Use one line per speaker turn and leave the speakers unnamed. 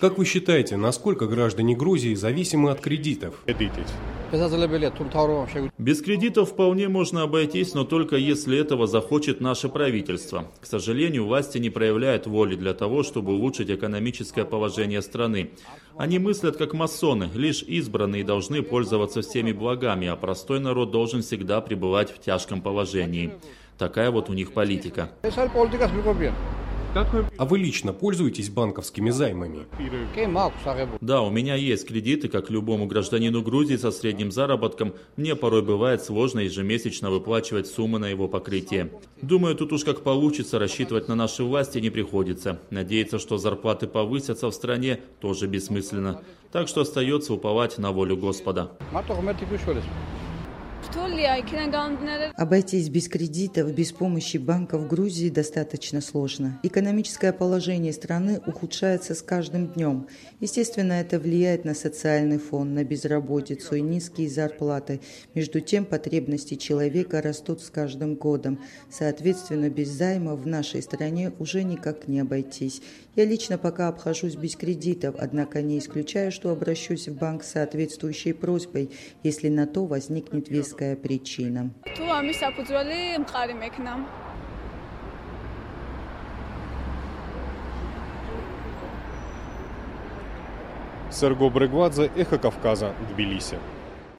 Как вы считаете, насколько граждане Грузии зависимы от кредитов?
Без кредитов вполне можно обойтись, но только если этого захочет наше правительство. К сожалению, власти не проявляют воли для того, чтобы улучшить экономическое положение страны. Они мыслят как масоны, лишь избранные должны пользоваться всеми благами, а простой народ должен всегда пребывать в тяжком положении. Такая вот у них политика.
А вы лично пользуетесь банковскими займами?
Да, у меня есть кредиты, как любому гражданину Грузии со средним заработком. Мне порой бывает сложно ежемесячно выплачивать суммы на его покрытие. Думаю, тут уж как получится, рассчитывать на наши власти не приходится. Надеяться, что зарплаты повысятся в стране, тоже бессмысленно. Так что остается уповать на волю Господа.
Обойтись без кредитов, без помощи банков Грузии достаточно сложно. Экономическое положение страны ухудшается с каждым днем. Естественно, это влияет на социальный фон, на безработицу и низкие зарплаты. Между тем, потребности человека растут с каждым годом. Соответственно, без займа в нашей стране уже никак не обойтись. Я лично пока обхожусь без кредитов, однако не исключаю, что обращусь в банк с соответствующей просьбой, если на то возникнет веская причина.
Серго Брегвадзе, Эхо Кавказа, Тбилиси.